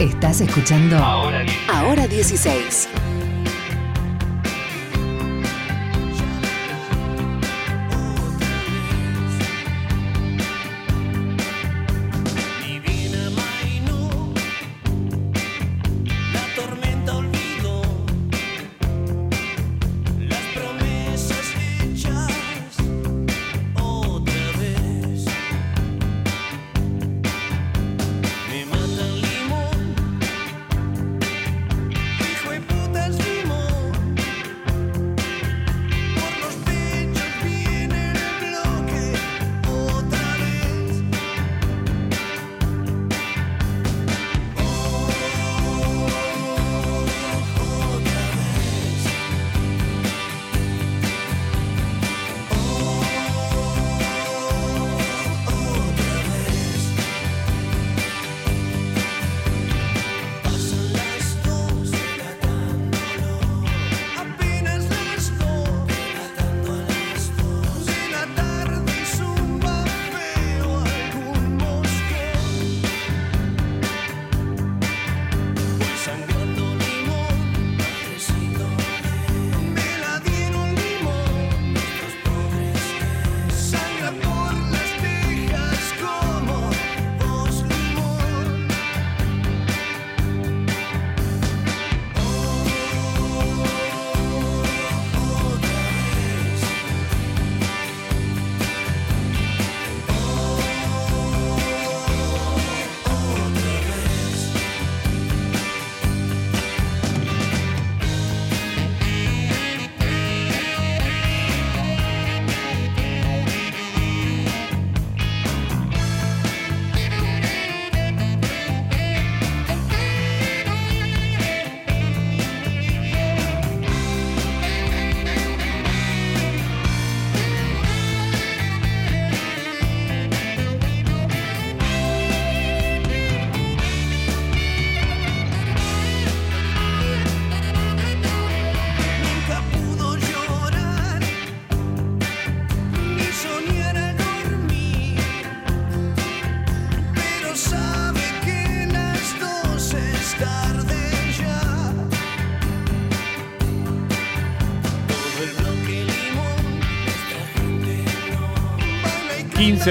Estás escuchando Ahora 16.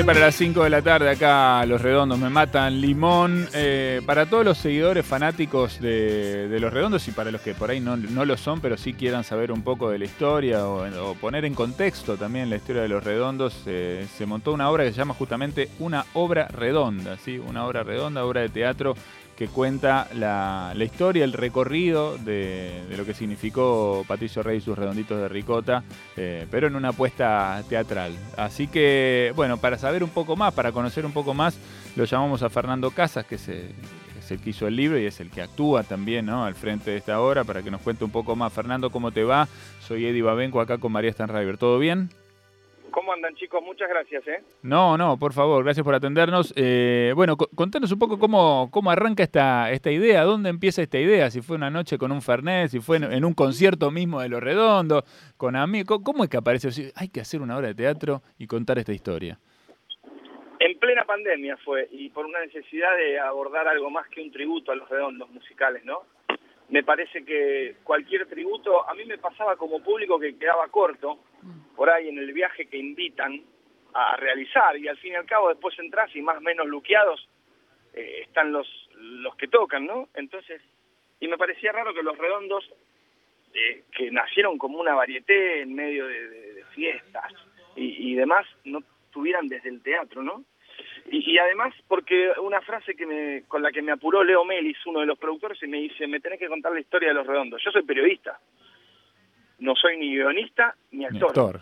Para las 5 de la tarde acá Los Redondos me matan limón. Eh, para todos los seguidores fanáticos de, Los Redondos y para los que por ahí no, lo son, pero sí quieran saber un poco de la historia o, poner en contexto también la historia de Los Redondos, eh, se montó una obra que se llama justamente Una Obra Redonda, ¿sí? Una obra redonda, obra de teatro que cuenta la, historia, el recorrido de, lo que significó Patricio Rey y sus redonditos de ricota, eh, pero en una apuesta teatral. Así que, bueno, para saber un poco más, para conocer un poco más, lo llamamos a Fernando Casas, que es el, que hizo el libro y es el que actúa también ¿no? al frente de esta obra, para que nos cuente un poco más. Fernando, ¿cómo te va? Soy Eddie Babenco acá con María Stanriver. ¿Todo bien? ¿Cómo andan chicos? Muchas gracias. ¿eh? No, no, por favor, gracias por atendernos. Eh, bueno, contanos un poco cómo, cómo arranca esta, esta idea, dónde empieza esta idea, si fue una noche con un Fernet, si fue en, un concierto mismo de Lo Redondo, con amigos, ¿cómo es que aparece? Hay que hacer una obra de teatro y contar esta historia. En plena pandemia fue, y por una necesidad de abordar algo más que un tributo a los redondos musicales, ¿no? Me parece que cualquier tributo, a mí me pasaba como público que quedaba corto, por ahí en el viaje que invitan a realizar y al fin y al cabo después entras y más o menos luqueados eh, están los los que tocan, ¿no? Entonces, y me parecía raro que los redondos, eh, que nacieron como una varieté en medio de, fiestas y, demás, no tuvieran desde el teatro, ¿no? Y, además, porque una frase que me, con la que me apuró Leo Melis, uno de los productores, y me dice, me tenés que contar la historia de los redondos. Yo soy periodista, no soy ni guionista ni actor.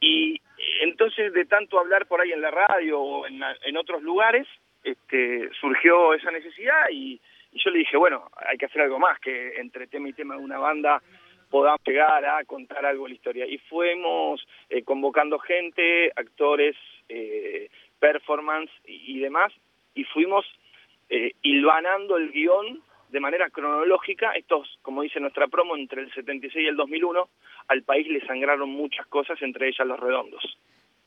Y entonces de tanto hablar por ahí en la radio o en, otros lugares, este, surgió esa necesidad y, yo le dije, bueno, hay que hacer algo más, que entre tema y tema de una banda podamos llegar a contar algo de la historia. Y fuimos eh, convocando gente, actores, eh, performance y, demás, y fuimos eh, hilvanando el guion de manera cronológica, estos, como dice nuestra promo, entre el 76 y el 2001, al país le sangraron muchas cosas, entre ellas los redondos.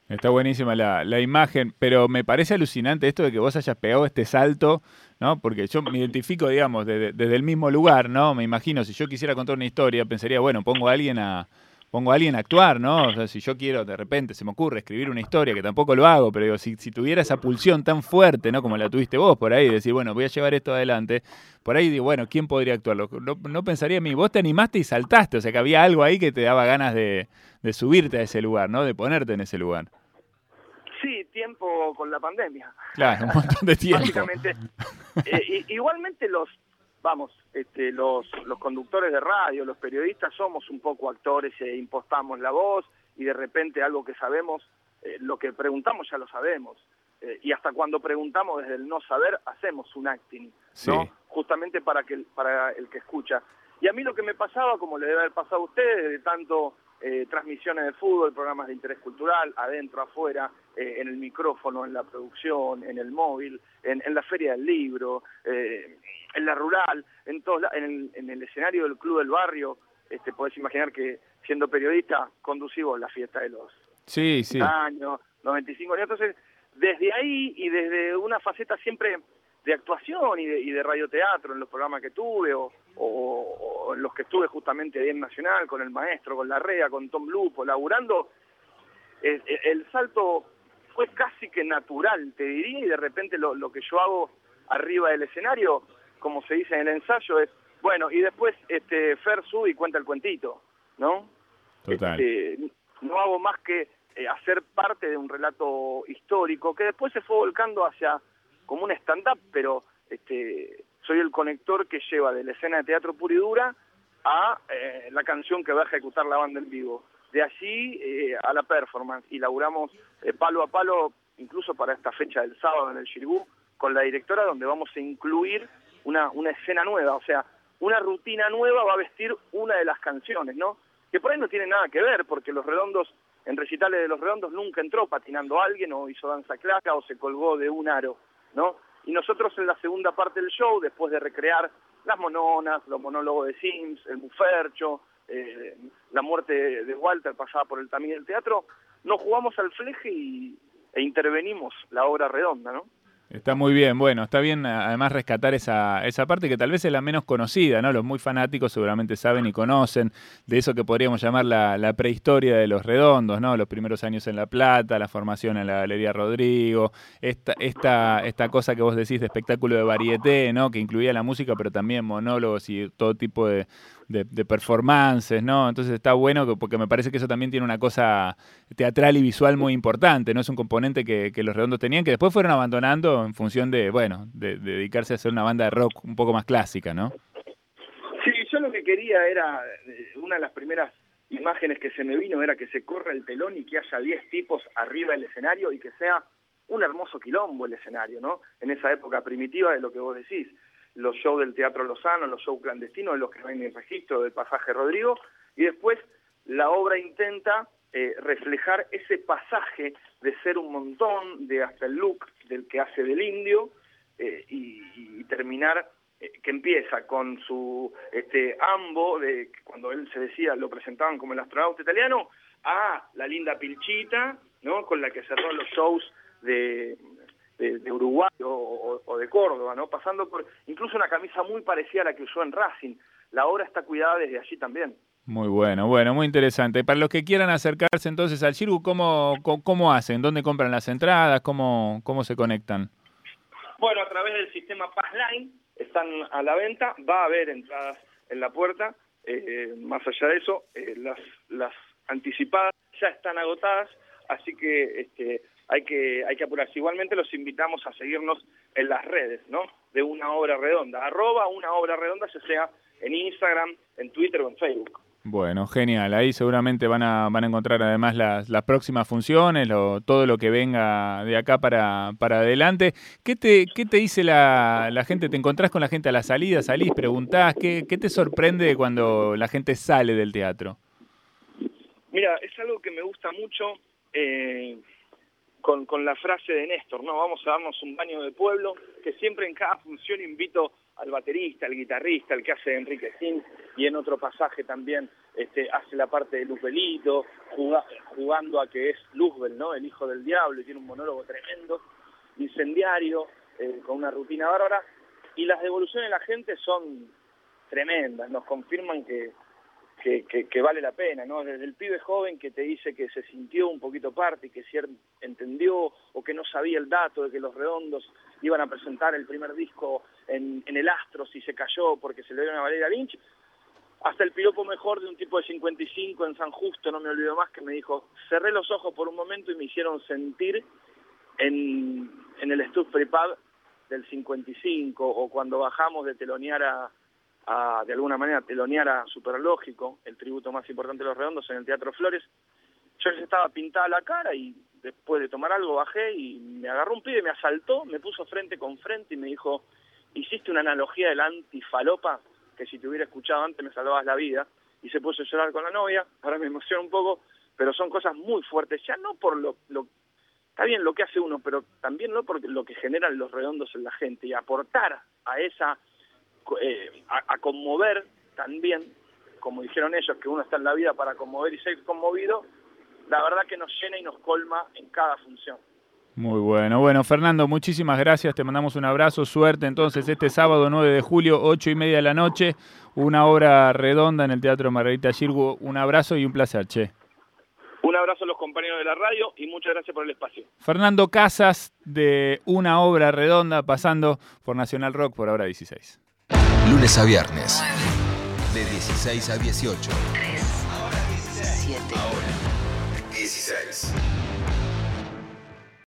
Está buenísima la, la, imagen, pero me parece alucinante esto de que vos hayas pegado este salto, ¿no? Porque yo me identifico, digamos, desde, desde el mismo lugar, ¿no? Me imagino, si yo quisiera contar una historia, pensaría, bueno, pongo a alguien a, pongo a alguien a actuar, ¿no? O sea, si yo quiero, de repente se me ocurre escribir una historia, que tampoco lo hago, pero digo, si, si tuviera esa pulsión tan fuerte, ¿no? Como la tuviste vos por ahí, decir, bueno, voy a llevar esto adelante, por ahí digo, bueno, ¿quién podría actuarlo? No, no pensaría a mí, vos te animaste y saltaste, o sea, que había algo ahí que te daba ganas de, de subirte a ese lugar, ¿no? De ponerte en ese lugar. Sí, tiempo con la pandemia. Claro, un montón de tiempo. Básicamente, eh, igualmente los vamos, este, los, los conductores de radio, los periodistas somos un poco actores e impostamos la voz y de repente algo que sabemos, eh, lo que preguntamos ya lo sabemos. Eh, y hasta cuando preguntamos desde el no saber, hacemos un acting, ¿no? Justamente para, que, para el que escucha. Y a mí lo que me pasaba, como le debe haber pasado a ustedes, de tanto eh, transmisiones de fútbol, programas de interés cultural, adentro, afuera, eh, en el micrófono, en la producción, en el móvil, en, en la feria del libro, eh, en la rural, en, todos, en, el, en el escenario del club del barrio. Este, podés imaginar que siendo periodista conducimos la fiesta de los sí, sí. años, 95 años. Entonces, desde ahí y desde una faceta siempre de actuación y de, y de radioteatro en los programas que tuve o, o, en los que estuve justamente bien Nacional, con el maestro, con la REA, con Tom Lupo, laburando, el, el, salto fue casi que natural, te diría, y de repente lo, lo que yo hago arriba del escenario, como se dice en el ensayo, es, bueno, y después este Fer sube y cuenta el cuentito, ¿no? Total. Este, no hago más que eh, hacer parte de un relato histórico que después se fue volcando hacia como un stand-up, pero este, soy el conector que lleva de la escena de teatro pura y dura a eh, la canción que va a ejecutar la banda en vivo. De allí eh, a la performance y laburamos eh, palo a palo, incluso para esta fecha del sábado en el Shirgu, con la directora donde vamos a incluir una, una escena nueva, o sea, una rutina nueva va a vestir una de las canciones, ¿no? Que por ahí no tiene nada que ver, porque los redondos, en recitales de los redondos nunca entró patinando a alguien o hizo danza claca o se colgó de un aro, ¿no? Y nosotros en la segunda parte del show, después de recrear las mononas, los monólogos de Sims, el bufercho, eh, la muerte de Walter pasada por el también del teatro, nos jugamos al fleje y, e intervenimos la obra redonda, ¿no? Está muy bien, bueno, está bien además rescatar esa, esa parte que tal vez es la menos conocida, ¿no? Los muy fanáticos seguramente saben y conocen de eso que podríamos llamar la, la, prehistoria de los redondos, ¿no? Los primeros años en La Plata, la formación en la Galería Rodrigo, esta, esta, esta cosa que vos decís de espectáculo de varieté, ¿no? Que incluía la música, pero también monólogos y todo tipo de, de, de, performances, ¿no? Entonces está bueno porque me parece que eso también tiene una cosa teatral y visual muy importante, ¿no? Es un componente que, que los redondos tenían, que después fueron abandonando en función de, bueno, de, de, dedicarse a hacer una banda de rock un poco más clásica, ¿no? Sí, yo lo que quería era, una de las primeras imágenes que se me vino era que se corra el telón y que haya 10 tipos arriba del escenario y que sea un hermoso quilombo el escenario, ¿no? En esa época primitiva de lo que vos decís los shows del Teatro Lozano, los shows clandestinos, los que no hay en registro del pasaje Rodrigo, y después la obra intenta eh, reflejar ese pasaje de ser un montón, de hasta el look del que hace del indio, eh, y, y, terminar eh, que empieza con su este ambo, de cuando él se decía, lo presentaban como el astronauta italiano, a la linda pilchita, ¿no? con la que cerró los shows de, de, de Uruguay o, o, de Córdoba, ¿no? Pasando por incluso una camisa muy parecida a la que usó en Racing. La obra está cuidada desde allí también. Muy bueno, bueno, muy interesante. Para los que quieran acercarse entonces al Cirgu, ¿cómo, cómo, cómo hacen? ¿Dónde compran las entradas? ¿Cómo, ¿Cómo se conectan? Bueno, a través del sistema Passline están a la venta, va a haber entradas en la puerta. Eh, más allá de eso, eh, las, las anticipadas ya están agotadas, así que este, hay que, hay que apurarse. Igualmente los invitamos a seguirnos en las redes, ¿no? De una obra redonda, arroba una obra redonda, ya sea en Instagram, en Twitter o en Facebook. Bueno, genial. Ahí seguramente van a, van a encontrar además las, las próximas funciones, lo, todo lo que venga de acá para, para adelante. ¿Qué te, qué te dice la, la gente? ¿Te encontrás con la gente a la salida? ¿Salís? ¿Preguntás? ¿Qué, qué te sorprende cuando la gente sale del teatro? Mira, es algo que me gusta mucho. Eh, con, con la frase de Néstor, ¿no? Vamos a darnos un baño de pueblo, que siempre en cada función invito al baterista, al guitarrista, al que hace Enrique Sin, y en otro pasaje también este, hace la parte de Luzbelito, jugando a que es Luzbel, ¿no? El hijo del diablo, y tiene un monólogo tremendo, incendiario, eh, con una rutina bárbara, y las devoluciones de la gente son tremendas, nos confirman que, que, vale la pena, ¿no? Desde el pibe joven que te dice que se sintió un poquito parte y que si entendió o que no sabía el dato de que los redondos iban a presentar el primer disco en, el Astros y se cayó porque se le dio una Valeria Lynch, hasta el piropo mejor de un tipo de 55 en San Justo, no me olvido más, que me dijo, cerré los ojos por un momento y me hicieron sentir en, en el Stuff Prepad del 55 o cuando bajamos de telonear a, a, de alguna manera, telonear a Superlógico, el tributo más importante de los redondos en el Teatro Flores, yo les estaba pintada la cara y después de tomar algo bajé y me agarró un pibe, me asaltó, me puso frente con frente y me dijo, hiciste una analogía del antifalopa que si te hubiera escuchado antes me salvabas la vida, y se puso a llorar con la novia, ahora me emociona un poco, pero son cosas muy fuertes, ya no por lo, lo está bien lo que hace uno, pero también no por lo que generan los redondos en la gente, y aportar a esa, eh, a, conmover también, como dijeron ellos, que uno está en la vida para conmover y ser conmovido, la verdad que nos llena y nos colma en cada función. Muy bueno. Bueno, Fernando, muchísimas gracias. Te mandamos un abrazo. Suerte entonces este sábado 9 de julio, 8 y media de la noche. Una obra redonda en el Teatro Margarita Girgu. Un abrazo y un placer, che. Un abrazo a los compañeros de la radio y muchas gracias por el espacio. Fernando Casas de Una Obra Redonda pasando por Nacional Rock por ahora 16. Lunes a viernes. De 16 a 18. 3. Ahora 17. Ahora.